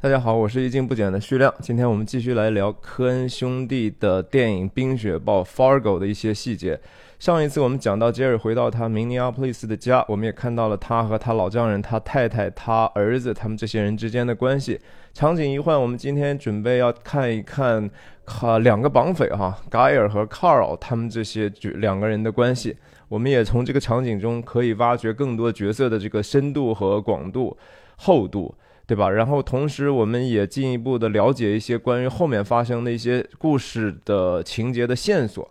大家好，我是一镜不减的徐亮。今天我们继续来聊科恩兄弟的电影《冰雪暴》（Fargo） 的一些细节。上一次我们讲到杰瑞回到他明尼阿波利斯的家，我们也看到了他和他老丈人、他太太、他儿子他们这些人之间的关系。场景一换，我们今天准备要看一看，哈，两个绑匪哈，盖尔和 Carl 他们这些两个人的关系。我们也从这个场景中可以挖掘更多角色的这个深度和广度、厚度。对吧？然后同时，我们也进一步的了解一些关于后面发生的一些故事的情节的线索。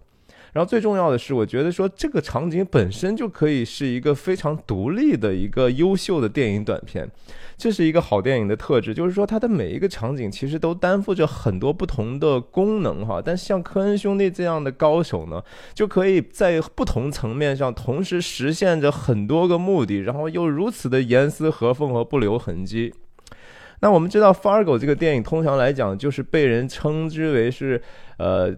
然后最重要的是，我觉得说这个场景本身就可以是一个非常独立的一个优秀的电影短片。这是一个好电影的特质，就是说它的每一个场景其实都担负着很多不同的功能哈。但像科恩兄弟这样的高手呢，就可以在不同层面上同时实现着很多个目的，然后又如此的严丝合缝和不留痕迹。那我们知道《Fargo》这个电影通常来讲就是被人称之为是呃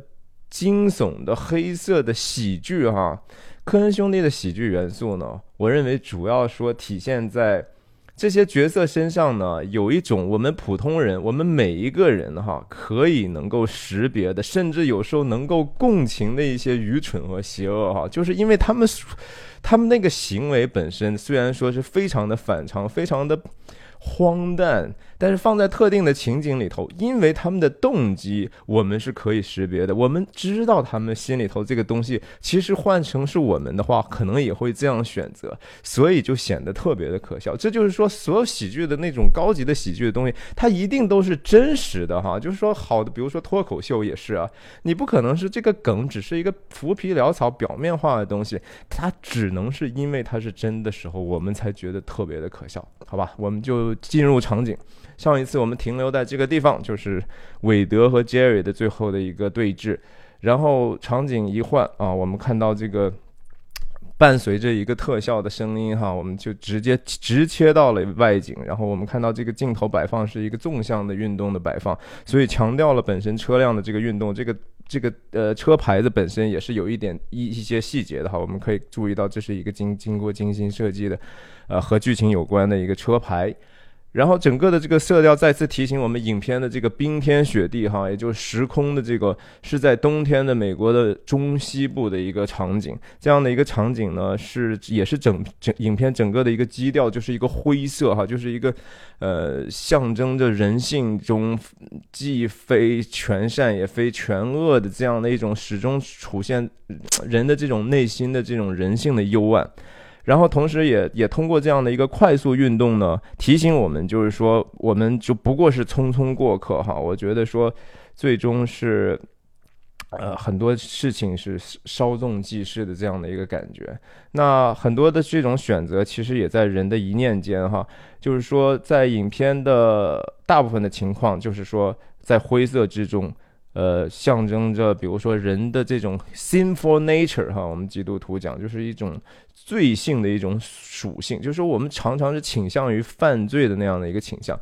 惊悚的黑色的喜剧哈。科恩兄弟的喜剧元素呢，我认为主要说体现在这些角色身上呢，有一种我们普通人，我们每一个人哈可以能够识别的，甚至有时候能够共情的一些愚蠢和邪恶哈，就是因为他们他们那个行为本身虽然说是非常的反常，非常的。荒诞，但是放在特定的情景里头，因为他们的动机我们是可以识别的，我们知道他们心里头这个东西，其实换成是我们的话，可能也会这样选择，所以就显得特别的可笑。这就是说，所有喜剧的那种高级的喜剧的东西，它一定都是真实的哈。就是说，好的，比如说脱口秀也是啊，你不可能是这个梗只是一个浮皮潦草、表面化的东西，它只能是因为它是真的时候，我们才觉得特别的可笑，好吧？我们就。进入场景，上一次我们停留在这个地方，就是韦德和杰瑞的最后的一个对峙。然后场景一换啊，我们看到这个伴随着一个特效的声音哈，我们就直接直切到了外景。然后我们看到这个镜头摆放是一个纵向的运动的摆放，所以强调了本身车辆的这个运动。这个这个呃车牌子本身也是有一点一一些细节的哈，我们可以注意到这是一个经经过精心设计的，呃和剧情有关的一个车牌。然后整个的这个色调再次提醒我们，影片的这个冰天雪地哈，也就是时空的这个是在冬天的美国的中西部的一个场景。这样的一个场景呢，是也是整整影片整个的一个基调，就是一个灰色哈，就是一个呃象征着人性中既非全善也非全恶的这样的一种始终出现人的这种内心的这种人性的幽暗。然后同时，也也通过这样的一个快速运动呢，提醒我们，就是说，我们就不过是匆匆过客哈。我觉得说，最终是，呃，很多事情是稍纵即逝的这样的一个感觉。那很多的这种选择，其实也在人的一念间哈。就是说，在影片的大部分的情况，就是说，在灰色之中。呃，象征着，比如说人的这种 sinful nature 哈，我们基督徒讲就是一种罪性的一种属性，就是说我们常常是倾向于犯罪的那样的一个倾向。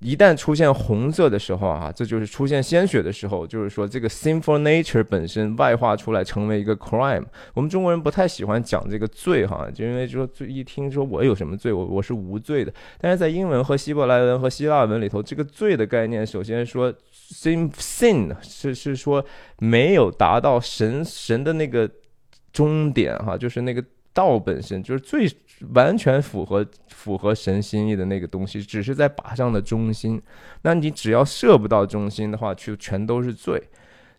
一旦出现红色的时候啊，这就是出现鲜血的时候，就是说这个 sinful nature 本身外化出来成为一个 crime。我们中国人不太喜欢讲这个罪哈，就因为说罪一听说我有什么罪，我我是无罪的。但是在英文和希伯来文和希腊文里头，这个罪的概念，首先说 sin sin 是是说没有达到神神的那个终点哈，就是那个道本身就是最。完全符合符合神心意的那个东西，只是在靶上的中心。那你只要射不到中心的话，就全都是罪。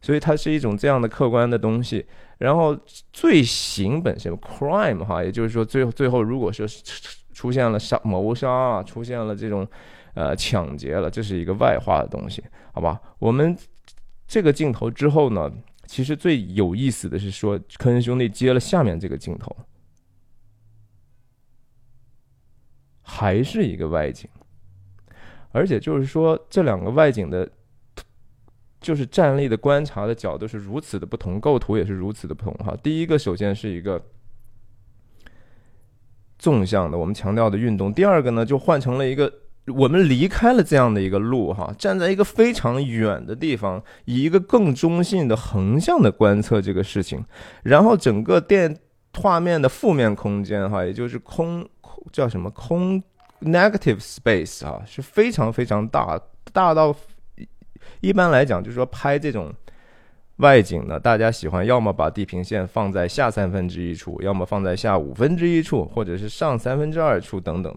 所以它是一种这样的客观的东西。然后罪行本身，crime 哈，也就是说，最最后如果说出现了杀谋杀啊，出现了这种呃抢劫了，这是一个外化的东西，好吧？我们这个镜头之后呢，其实最有意思的是说，科恩兄弟接了下面这个镜头。还是一个外景，而且就是说，这两个外景的，就是站立的观察的角度是如此的不同，构图也是如此的不同哈。第一个，首先是一个纵向的，我们强调的运动；第二个呢，就换成了一个我们离开了这样的一个路哈，站在一个非常远的地方，以一个更中性的横向的观测这个事情，然后整个电画面的负面空间哈，也就是空。叫什么空 negative space 啊，是非常非常大大到一般来讲，就是说拍这种外景呢，大家喜欢要么把地平线放在下三分之一处，要么放在下五分之一处，或者是上三分之二处等等。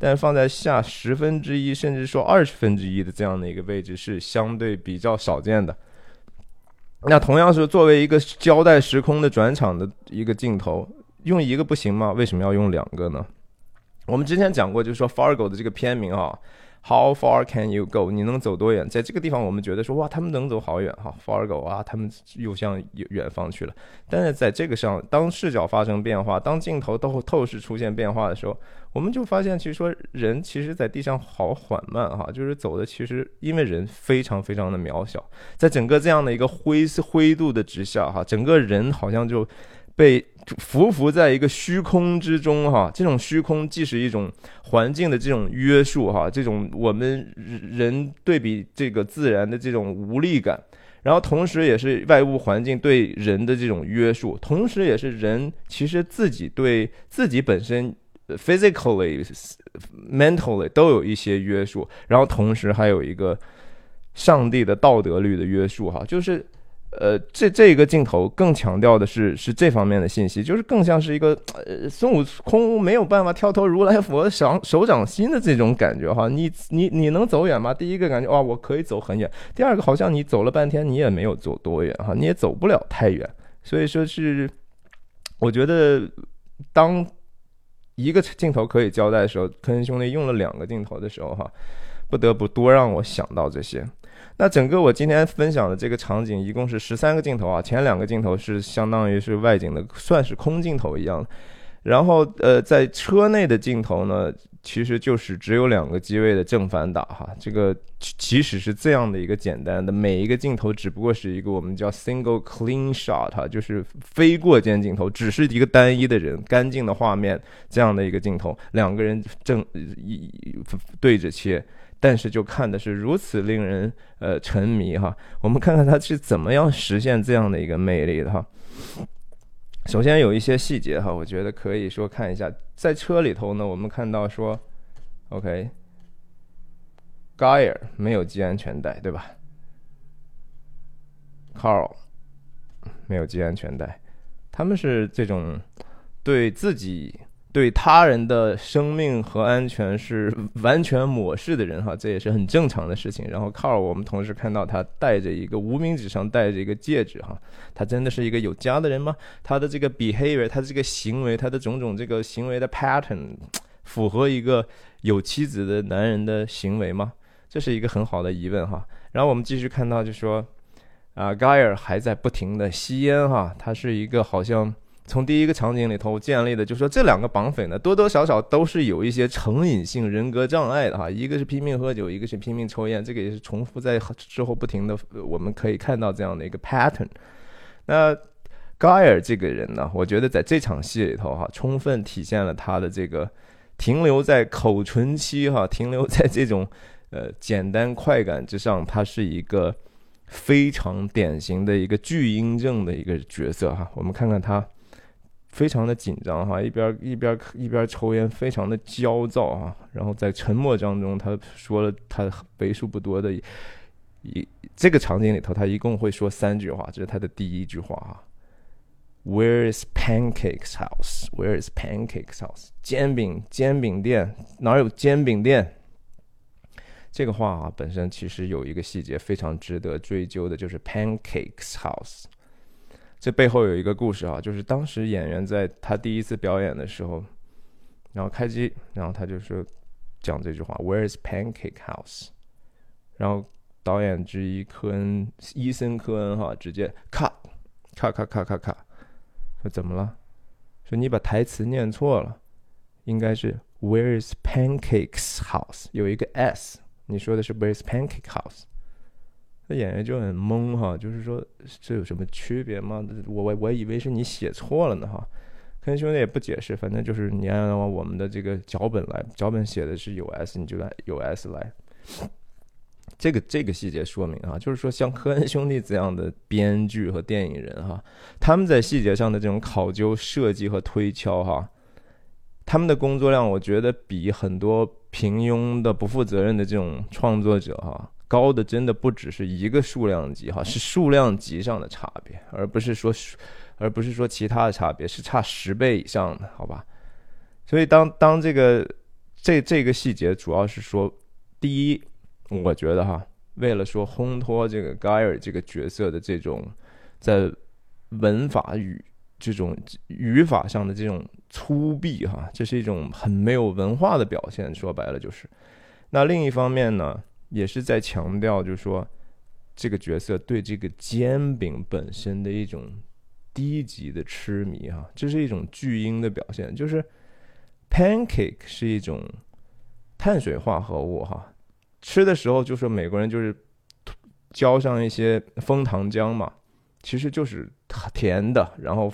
但放在下十分之一，甚至说二十分之一的这样的一个位置是相对比较少见的。那同样是作为一个交代时空的转场的一个镜头，用一个不行吗？为什么要用两个呢？我们之前讲过，就是说 Fargo 的这个片名啊。How far can you go？你能走多远？在这个地方，我们觉得说哇，他们能走好远哈，Fargo 啊，他们又向远方去了。但是在这个上，当视角发生变化，当镜头透透视出现变化的时候，我们就发现，其实说人其实在地上好缓慢哈，就是走的其实因为人非常非常的渺小，在整个这样的一个灰色灰度的之下哈，整个人好像就。被浮浮在一个虚空之中，哈，这种虚空既是一种环境的这种约束，哈，这种我们人对比这个自然的这种无力感，然后同时也是外物环境对人的这种约束，同时也是人其实自己对自己本身 physically、mentally 都有一些约束，然后同时还有一个上帝的道德律的约束，哈，就是。呃，这这一个镜头更强调的是是这方面的信息，就是更像是一个呃孙悟空没有办法跳脱如来佛掌手掌心的这种感觉哈。你你你能走远吗？第一个感觉哇，我可以走很远。第二个好像你走了半天，你也没有走多远哈，你也走不了太远。所以说是，我觉得当一个镜头可以交代的时候，科恩兄弟用了两个镜头的时候哈，不得不多让我想到这些。那整个我今天分享的这个场景一共是十三个镜头啊，前两个镜头是相当于是外景的，算是空镜头一样。然后呃，在车内的镜头呢，其实就是只有两个机位的正反打哈。这个即使是这样的一个简单的，每一个镜头只不过是一个我们叫 single clean shot 哈，就是非过肩镜头，只是一个单一的人，干净的画面这样的一个镜头，两个人正一对着切。但是就看的是如此令人呃沉迷哈，我们看看他是怎么样实现这样的一个魅力的哈。首先有一些细节哈，我觉得可以说看一下，在车里头呢，我们看到说，OK，Geyer 没有系安全带对吧？Carl 没有系安全带，他们是这种对自己。对他人的生命和安全是 完全漠视的人哈，这也是很正常的事情。然后 car 我们同时看到他戴着一个无名指上戴着一个戒指哈，他真的是一个有家的人吗？他的这个 behavior，他的这个行为，他的种种这个行为的 pattern，符合一个有妻子的男人的行为吗？这是一个很好的疑问哈。然后我们继续看到，就说啊，Geyer 还在不停的吸烟哈，他是一个好像。从第一个场景里头建立的，就说这两个绑匪呢，多多少少都是有一些成瘾性人格障碍的哈。一个是拼命喝酒，一个是拼命抽烟，这个也是重复在之后不停的，我们可以看到这样的一个 pattern。那 Geyer 这个人呢，我觉得在这场戏里头哈，充分体现了他的这个停留在口唇期哈，停留在这种呃简单快感之上，他是一个非常典型的一个巨婴症的一个角色哈。我们看看他。非常的紧张哈，一边一边一边抽烟，非常的焦躁啊。然后在沉默当中，他说了他为数不多的一这个场景里头，他一共会说三句话，这是他的第一句话啊。Where is Pancake's house? Where is Pancake's house? 煎饼煎饼店哪有煎饼店？这个话啊，本身其实有一个细节非常值得追究的，就是 Pancake's house。这背后有一个故事啊，就是当时演员在他第一次表演的时候，然后开机，然后他就说讲这句话：“Where is Pancake House？” 然后导演之一科恩伊森科恩哈直接咔咔咔咔咔咔，说怎么了？说你把台词念错了，应该是 “Where is Pancake's House？” 有一个 s，你说的是 “Where is Pancake House？” 那演员就很懵哈，就是说这有什么区别吗？我我我以为是你写错了呢哈。科恩兄弟也不解释，反正就是你按照我们的这个脚本来，脚本写的是有 s，你就按有 s 来。这个这个细节说明啊，就是说像科恩兄弟这样的编剧和电影人哈，他们在细节上的这种考究、设计和推敲哈，他们的工作量，我觉得比很多。平庸的、不负责任的这种创作者哈，高的真的不只是一个数量级哈，是数量级上的差别，而不是说，而不是说其他的差别，是差十倍以上的，好吧？所以当当这个这这个细节主要是说，第一，我觉得哈，为了说烘托这个盖尔这个角色的这种在文法语这种语法上的这种。粗鄙哈，这是一种很没有文化的表现。说白了就是，那另一方面呢，也是在强调，就是说这个角色对这个煎饼本身的一种低级的痴迷哈，这是一种巨婴的表现。就是 pancake 是一种碳水化合物哈，吃的时候就说美国人就是浇上一些枫糖浆嘛。其实就是甜的，然后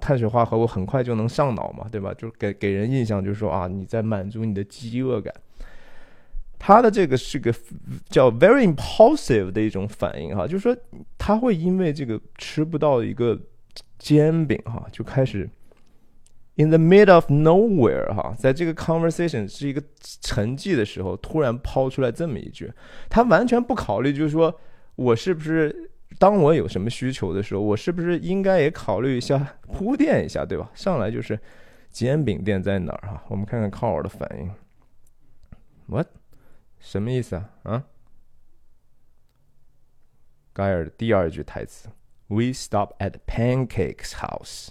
碳水化合物很快就能上脑嘛，对吧？就给给人印象就是说啊，你在满足你的饥饿感。他的这个是个叫 very impulsive 的一种反应哈，就是说他会因为这个吃不到一个煎饼哈，就开始 in the middle of nowhere 哈，在这个 conversation 是一个沉寂的时候，突然抛出来这么一句，他完全不考虑，就是说我是不是。当我有什么需求的时候，我是不是应该也考虑一下铺垫一下，对吧？上来就是煎饼店在哪儿哈？我们看看 Carl 的反应。What？什么意思啊？啊？盖尔的第二句台词：We stop at Pancake's house。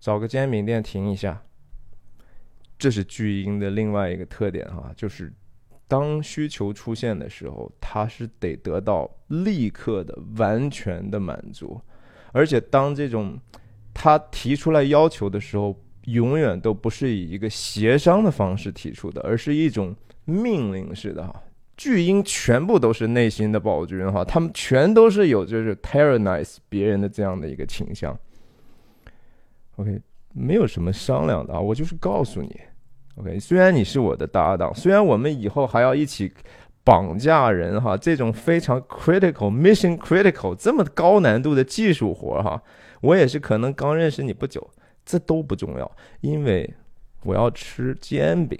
找个煎饼店停一下。这是巨婴的另外一个特点哈，就是。当需求出现的时候，他是得得到立刻的、完全的满足，而且当这种他提出来要求的时候，永远都不是以一个协商的方式提出的，而是一种命令式的哈。巨婴全部都是内心的暴君哈，他们全都是有就是 tyrannize 别人的这样的一个倾向。OK，没有什么商量的啊，我就是告诉你。OK，虽然你是我的搭档，虽然我们以后还要一起绑架人哈，这种非常 critical mission critical 这么高难度的技术活哈，我也是可能刚认识你不久，这都不重要，因为我要吃煎饼。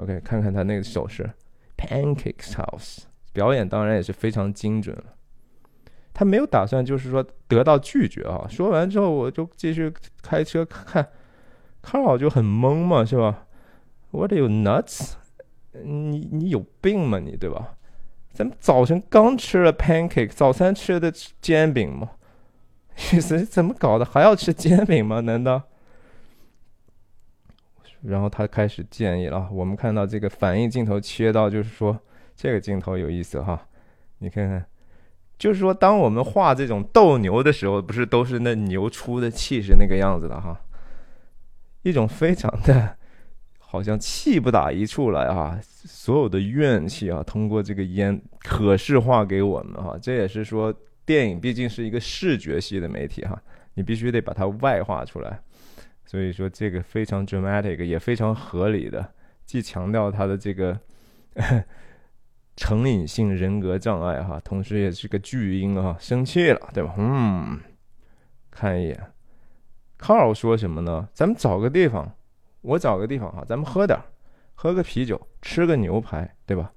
OK，看看他那个手势，Pancakes House，表演当然也是非常精准了。他没有打算就是说得到拒绝啊，说完之后我就继续开车看。康老就很懵嘛，是吧？What are you nuts？你你有病吗？你对吧？咱们早晨刚吃了 pancake，早餐吃的煎饼吗？意思怎么搞的？还要吃煎饼吗？难道？然后他开始建议了。我们看到这个反应镜头切到，就是说这个镜头有意思哈。你看看，就是说当我们画这种斗牛的时候，不是都是那牛出的气是那个样子的哈。一种非常的，好像气不打一处来啊！所有的怨气啊，通过这个烟可视化给我们哈。这也是说，电影毕竟是一个视觉系的媒体哈，你必须得把它外化出来。所以说，这个非常 dramatic，也非常合理的，既强调他的这个成瘾性人格障碍哈，同时也是个巨婴啊，生气了，对吧？嗯，看一眼。卡尔说什么呢？咱们找个地方，我找个地方哈，咱们喝点喝个啤酒，吃个牛排，对吧？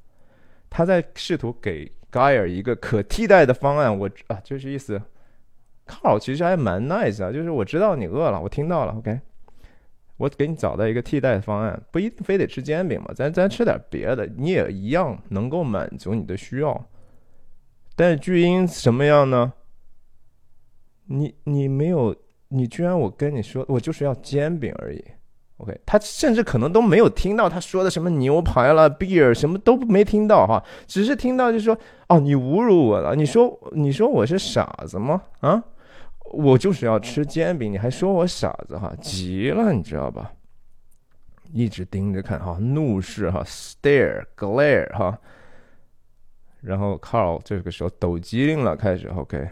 他在试图给盖尔一个可替代的方案。我啊，就是意思，靠其实还蛮 nice 啊，就是我知道你饿了，我听到了，OK，我给你找到一个替代方案，不一定非得吃煎饼嘛，咱咱吃点别的，你也一样能够满足你的需要。但是巨婴什么样呢？你你没有。你居然我跟你说，我就是要煎饼而已，OK？他甚至可能都没有听到他说的什么牛排了、beer 什么都没听到哈，只是听到就说哦，你侮辱我了，你说你说我是傻子吗？啊，我就是要吃煎饼，你还说我傻子哈，急了你知道吧？一直盯着看哈，怒视哈，stare glare 哈，然后 Carl 这个时候抖机灵了，开始 OK。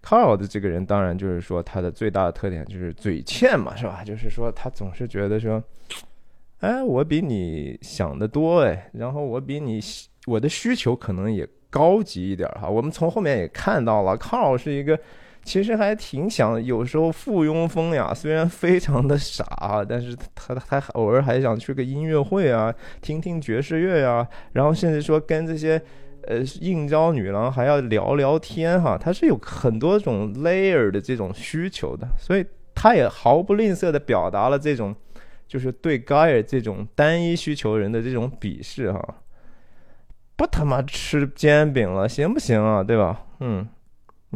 Carl 的这个人，当然就是说他的最大的特点就是嘴欠嘛，是吧？就是说他总是觉得说，哎，我比你想的多哎，然后我比你我的需求可能也高级一点哈。我们从后面也看到了，，Carl 是一个其实还挺想有时候附庸风雅，虽然非常的傻，但是他他他偶尔还想去个音乐会啊，听听爵士乐呀，然后甚至说跟这些呃应招女郎还要聊聊天哈，他是有很多种 layer 的这种需求的，所以他也毫不吝啬的表达了这种就是对 Guy 这种单一需求人的这种鄙视哈，不他妈吃煎饼了行不行啊？对吧？嗯。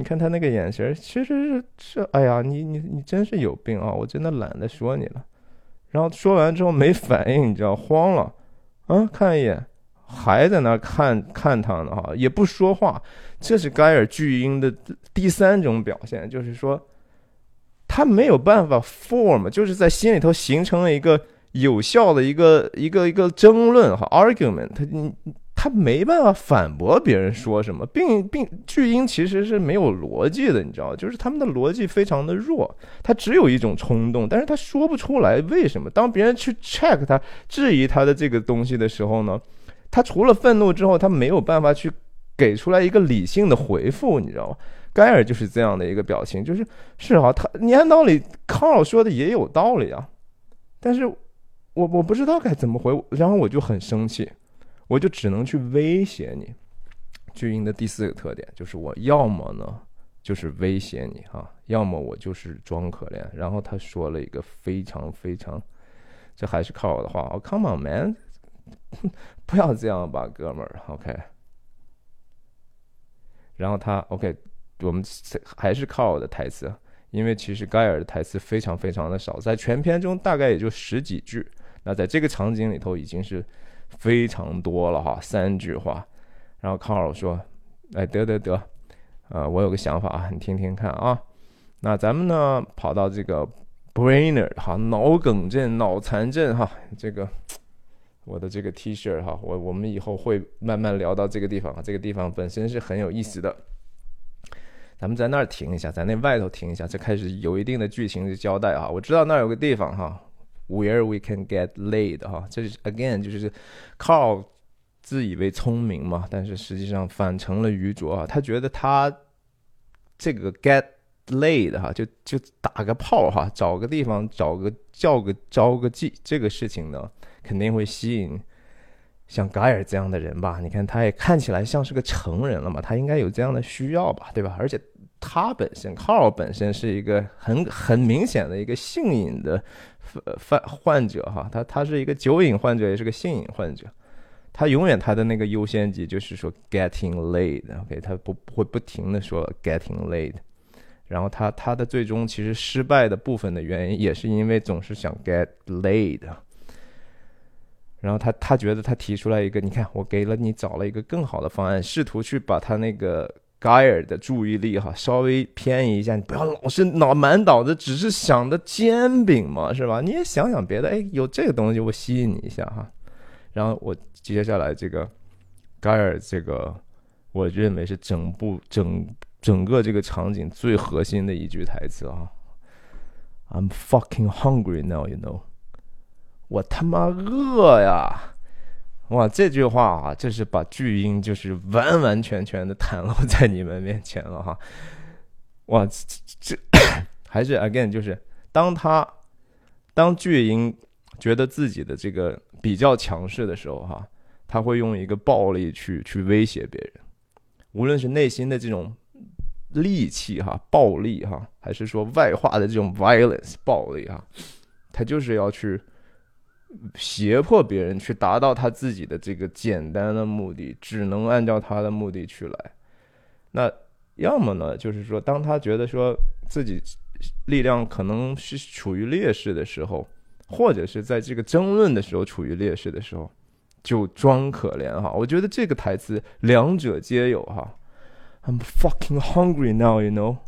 你看他那个眼神，其实是是，哎呀，你你你真是有病啊！我真的懒得说你了。然后说完之后没反应，你知道，慌了，啊，看一眼，还在那看看他呢，哈，也不说话。这是盖尔巨婴的第三种表现，就是说，他没有办法 form，就是在心里头形成了一个有效的一个一个一个争论哈，argument，他你。他没办法反驳别人说什么，并并巨婴其实是没有逻辑的，你知道就是他们的逻辑非常的弱，他只有一种冲动，但是他说不出来为什么。当别人去 check 他、质疑他的这个东西的时候呢，他除了愤怒之后，他没有办法去给出来一个理性的回复，你知道吗？盖尔就是这样的一个表情，就是是啊，他你按道理康老说的也有道理啊，但是我我不知道该怎么回，然后我就很生气。我就只能去威胁你。巨婴的第四个特点就是，我要么呢就是威胁你哈，要么我就是装可怜。然后他说了一个非常非常，这还是靠我的话哦，Come on man，不要这样吧，哥们儿，OK。然后他 OK，我们还是靠我的台词，因为其实盖尔的台词非常非常的少，在全片中大概也就十几句。那在这个场景里头已经是。非常多了哈，三句话，然后康老说：“哎，得得得，呃，我有个想法啊，你听听看啊。那咱们呢，跑到这个 brainer 哈，脑梗症、脑残症哈，这个我的这个 T 恤哈，我我们以后会慢慢聊到这个地方啊，这个地方本身是很有意思的。咱们在那儿停一下，在那外头停一下，这开始有一定的剧情的交代啊。我知道那儿有个地方哈。” Where we can get laid 哈，这是 again 就是靠自以为聪明嘛，但是实际上反成了愚拙啊。他觉得他这个 get laid 哈，就就打个炮哈，找个地方找个叫个招个妓，这个事情呢肯定会吸引像盖尔这样的人吧？你看他也看起来像是个成人了嘛，他应该有这样的需要吧，对吧？而且他本身 Carl 本身是一个很很明显的一个性瘾的。犯患者哈，他他是一个酒瘾患者，也是个性瘾患者。他永远他的那个优先级就是说 getting laid，OK，他不不会不停的说 getting laid。然后他他的最终其实失败的部分的原因，也是因为总是想 get laid。然后他他觉得他提出来一个，你看我给了你找了一个更好的方案，试图去把他那个。盖尔的注意力哈，稍微偏移一下，你不要老是脑满脑子只是想着煎饼嘛，是吧？你也想想别的，哎，有这个东西我吸引你一下哈。然后我接下来这个盖尔这个，我认为是整部整整个这个场景最核心的一句台词啊，I'm fucking hungry now, you know，我他妈饿呀。哇，这句话啊，这是把巨婴就是完完全全的袒露在你们面前了哈！哇，这 还是 again 就是当他当巨婴觉得自己的这个比较强势的时候哈，他会用一个暴力去去威胁别人，无论是内心的这种戾气哈、暴力哈，还是说外化的这种 violence 暴力哈，他就是要去。胁迫别人去达到他自己的这个简单的目的，只能按照他的目的去来。那要么呢，就是说，当他觉得说自己力量可能是处于劣势的时候，或者是在这个争论的时候处于劣势的时候，就装可怜哈。我觉得这个台词两者皆有哈。I'm fucking hungry now, you know，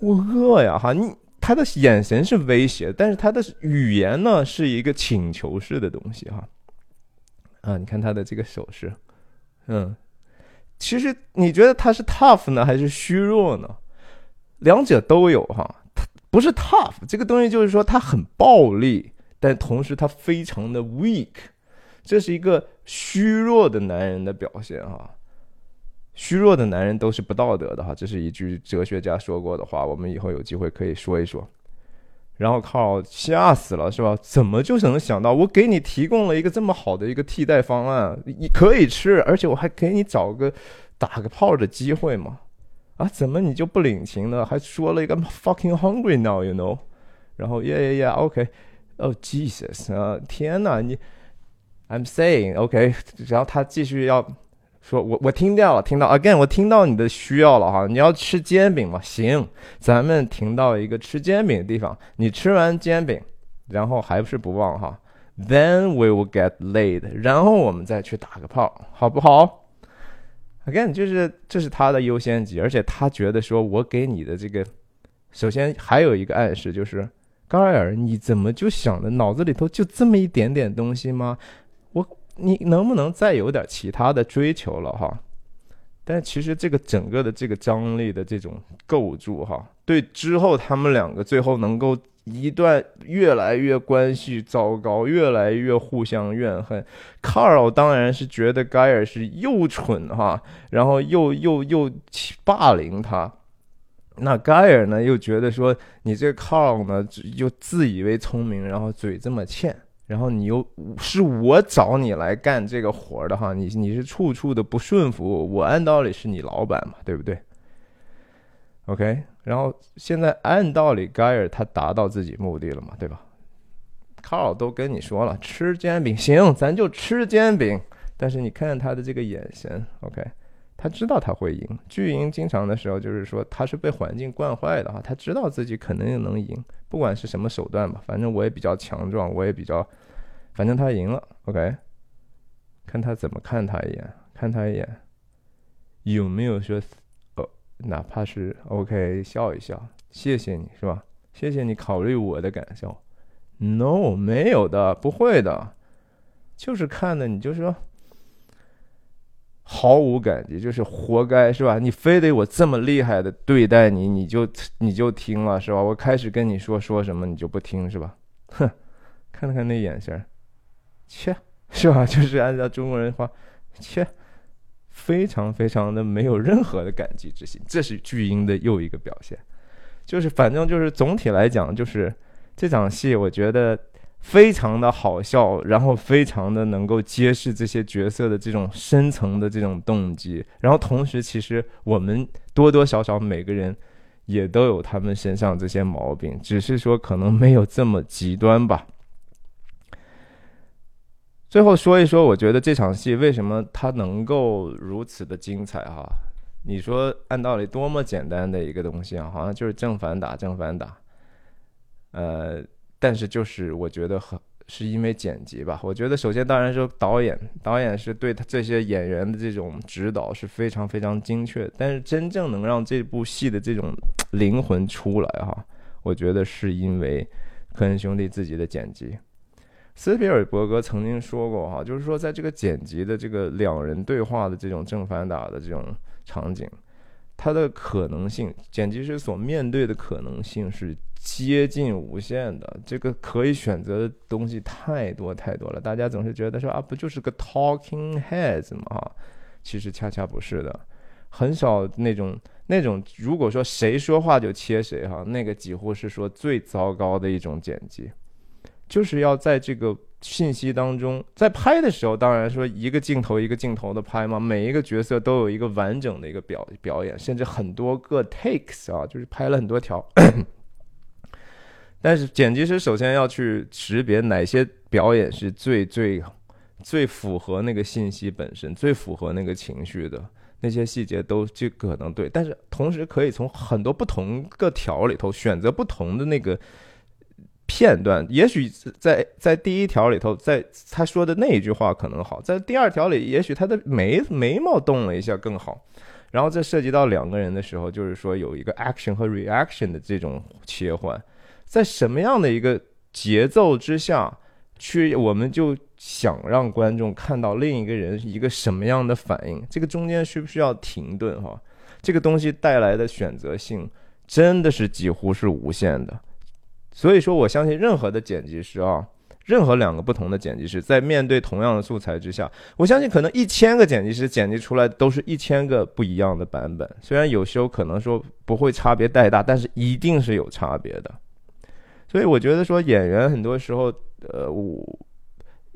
我饿呀哈你。他的眼神是威胁，但是他的语言呢是一个请求式的东西哈。啊，你看他的这个手势，嗯，其实你觉得他是 tough 呢，还是虚弱呢？两者都有哈。他不是 tough，这个东西就是说他很暴力，但同时他非常的 weak，这是一个虚弱的男人的表现哈。虚弱的男人都是不道德的哈，这是一句哲学家说过的话，我们以后有机会可以说一说。然后靠吓死了是吧？怎么就能想到我给你提供了一个这么好的一个替代方案，你可以吃，而且我还给你找个打个炮的机会嘛？啊，怎么你就不领情呢？还说了一个 fucking hungry now，you know？然后 yeah yeah yeah，OK，oh Jesus 啊，天哪，你 I'm saying OK，然后他继续要。说我我听到了，听到 again，我听到你的需要了哈，你要吃煎饼吗？行，咱们停到一个吃煎饼的地方，你吃完煎饼，然后还是不忘哈，then we will get laid，然后我们再去打个炮，好不好？again，就是这是他的优先级，而且他觉得说我给你的这个，首先还有一个暗示就是，高尔，你怎么就想的脑子里头就这么一点点东西吗？我。你能不能再有点其他的追求了哈？但其实这个整个的这个张力的这种构筑哈，对之后他们两个最后能够一段越来越关系糟糕，越来越互相怨恨。Carl 当然是觉得盖尔是又蠢哈，然后又又又霸凌他。那盖尔呢又觉得说你这个卡尔呢又自以为聪明，然后嘴这么欠。然后你又是我找你来干这个活的哈，你你是处处的不顺服我，按道理是你老板嘛，对不对？OK，然后现在按道理盖尔他达到自己目的了嘛，对吧？卡尔都跟你说了，吃煎饼行，咱就吃煎饼。但是你看他的这个眼神，OK，他知道他会赢。巨婴经常的时候就是说他是被环境惯坏的哈，他知道自己肯定能赢。不管是什么手段吧，反正我也比较强壮，我也比较，反正他赢了，OK，看他怎么看他一眼，看他一眼，有没有说，哦，哪怕是 OK，笑一笑，谢谢你是吧？谢谢你考虑我的感受，No，没有的，不会的，就是看的你就是说。毫无感激，就是活该，是吧？你非得我这么厉害的对待你，你就你就听了，是吧？我开始跟你说说什么，你就不听，是吧？哼，看看那眼神，切，是吧？就是按照中国人话，切，非常非常的没有任何的感激之心，这是巨婴的又一个表现。就是反正就是总体来讲，就是这场戏，我觉得。非常的好笑，然后非常的能够揭示这些角色的这种深层的这种动机，然后同时其实我们多多少少每个人也都有他们身上这些毛病，只是说可能没有这么极端吧。最后说一说，我觉得这场戏为什么它能够如此的精彩哈？你说按道理多么简单的一个东西啊，好像就是正反打正反打，呃。但是就是我觉得很是因为剪辑吧，我觉得首先当然是导演，导演是对他这些演员的这种指导是非常非常精确。但是真正能让这部戏的这种 灵魂出来哈，我觉得是因为科恩兄弟自己的剪辑。斯皮尔伯格曾经说过哈，就是说在这个剪辑的这个两人对话的这种正反打的这种场景，它的可能性，剪辑师所面对的可能性是。接近无限的，这个可以选择的东西太多太多了。大家总是觉得说啊，不就是个 talking heads 吗？哈，其实恰恰不是的，很少那种那种，如果说谁说话就切谁哈，那个几乎是说最糟糕的一种剪辑，就是要在这个信息当中，在拍的时候，当然说一个镜头一个镜头的拍嘛，每一个角色都有一个完整的一个表表演，甚至很多个 takes 啊，就是拍了很多条。但是剪辑师首先要去识别哪些表演是最最最符合那个信息本身，最符合那个情绪的那些细节都就可能对。但是同时可以从很多不同个条里头选择不同的那个片段。也许在在第一条里头，在他说的那一句话可能好，在第二条里，也许他的眉眉毛动了一下更好。然后在涉及到两个人的时候，就是说有一个 action 和 reaction 的这种切换。在什么样的一个节奏之下去，我们就想让观众看到另一个人一个什么样的反应？这个中间需不需要停顿？哈，这个东西带来的选择性真的是几乎是无限的。所以说，我相信任何的剪辑师啊，任何两个不同的剪辑师在面对同样的素材之下，我相信可能一千个剪辑师剪辑出来都是一千个不一样的版本。虽然有时候可能说不会差别太大，但是一定是有差别的。所以我觉得说演员很多时候，呃，我。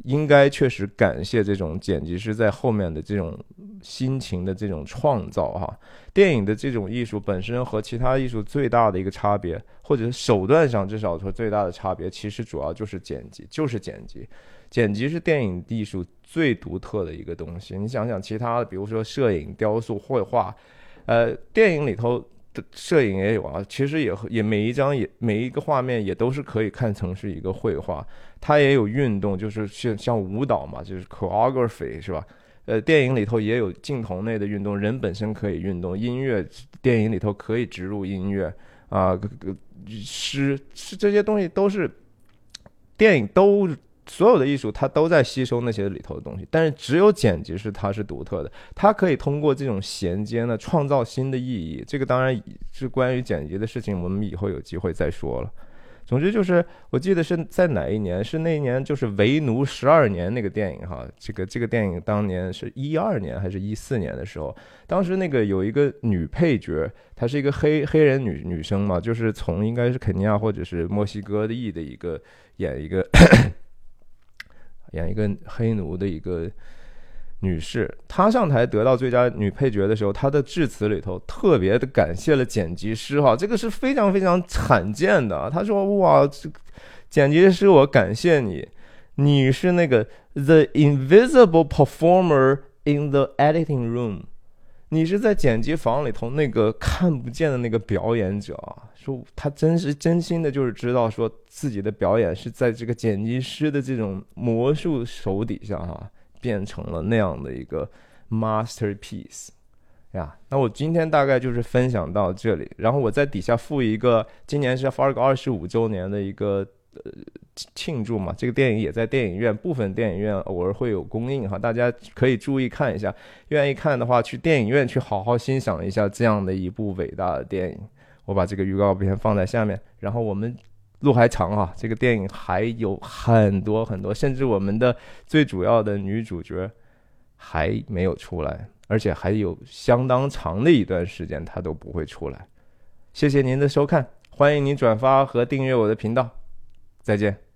应该确实感谢这种剪辑师在后面的这种心情的这种创造哈。电影的这种艺术本身和其他艺术最大的一个差别，或者手段上至少说最大的差别，其实主要就是剪辑，就是剪辑。剪辑是电影艺术最独特的一个东西。你想想其他的，比如说摄影、雕塑、绘画，呃，电影里头。摄影也有啊，其实也也每一张也每一个画面也都是可以看成是一个绘画，它也有运动，就是像像舞蹈嘛，就是 choreography 是吧？呃，电影里头也有镜头内的运动，人本身可以运动，音乐电影里头可以植入音乐啊，诗是这些东西都是电影都。所有的艺术，它都在吸收那些里头的东西，但是只有剪辑是它是独特的，它可以通过这种衔接呢，创造新的意义。这个当然是关于剪辑的事情，我们以后有机会再说了。总之就是，我记得是在哪一年？是那一年，就是《为奴十二年》那个电影哈。这个这个电影当年是一二年还是一四年的时候，当时那个有一个女配角，她是一个黑黑人女女生嘛，就是从应该是肯尼亚或者是墨西哥的裔的一个演一个。演一个黑奴的一个女士，她上台得到最佳女配角的时候，她的致辞里头特别的感谢了剪辑师哈，这个是非常非常罕见的。她说：“哇，这个剪辑师，我感谢你，你是那个 the invisible performer in the editing room。”你是在剪辑房里头那个看不见的那个表演者啊！说他真是真心的，就是知道说自己的表演是在这个剪辑师的这种魔术手底下哈，变成了那样的一个 masterpiece 呀。那我今天大概就是分享到这里，然后我在底下附一个，今年是 Fargo 二十五周年的一个。呃，庆祝嘛，这个电影也在电影院，部分电影院偶尔会有公映哈，大家可以注意看一下。愿意看的话，去电影院去好好欣赏一下这样的一部伟大的电影。我把这个预告片放在下面，然后我们路还长啊，这个电影还有很多很多，甚至我们的最主要的女主角还没有出来，而且还有相当长的一段时间她都不会出来。谢谢您的收看，欢迎您转发和订阅我的频道。再见。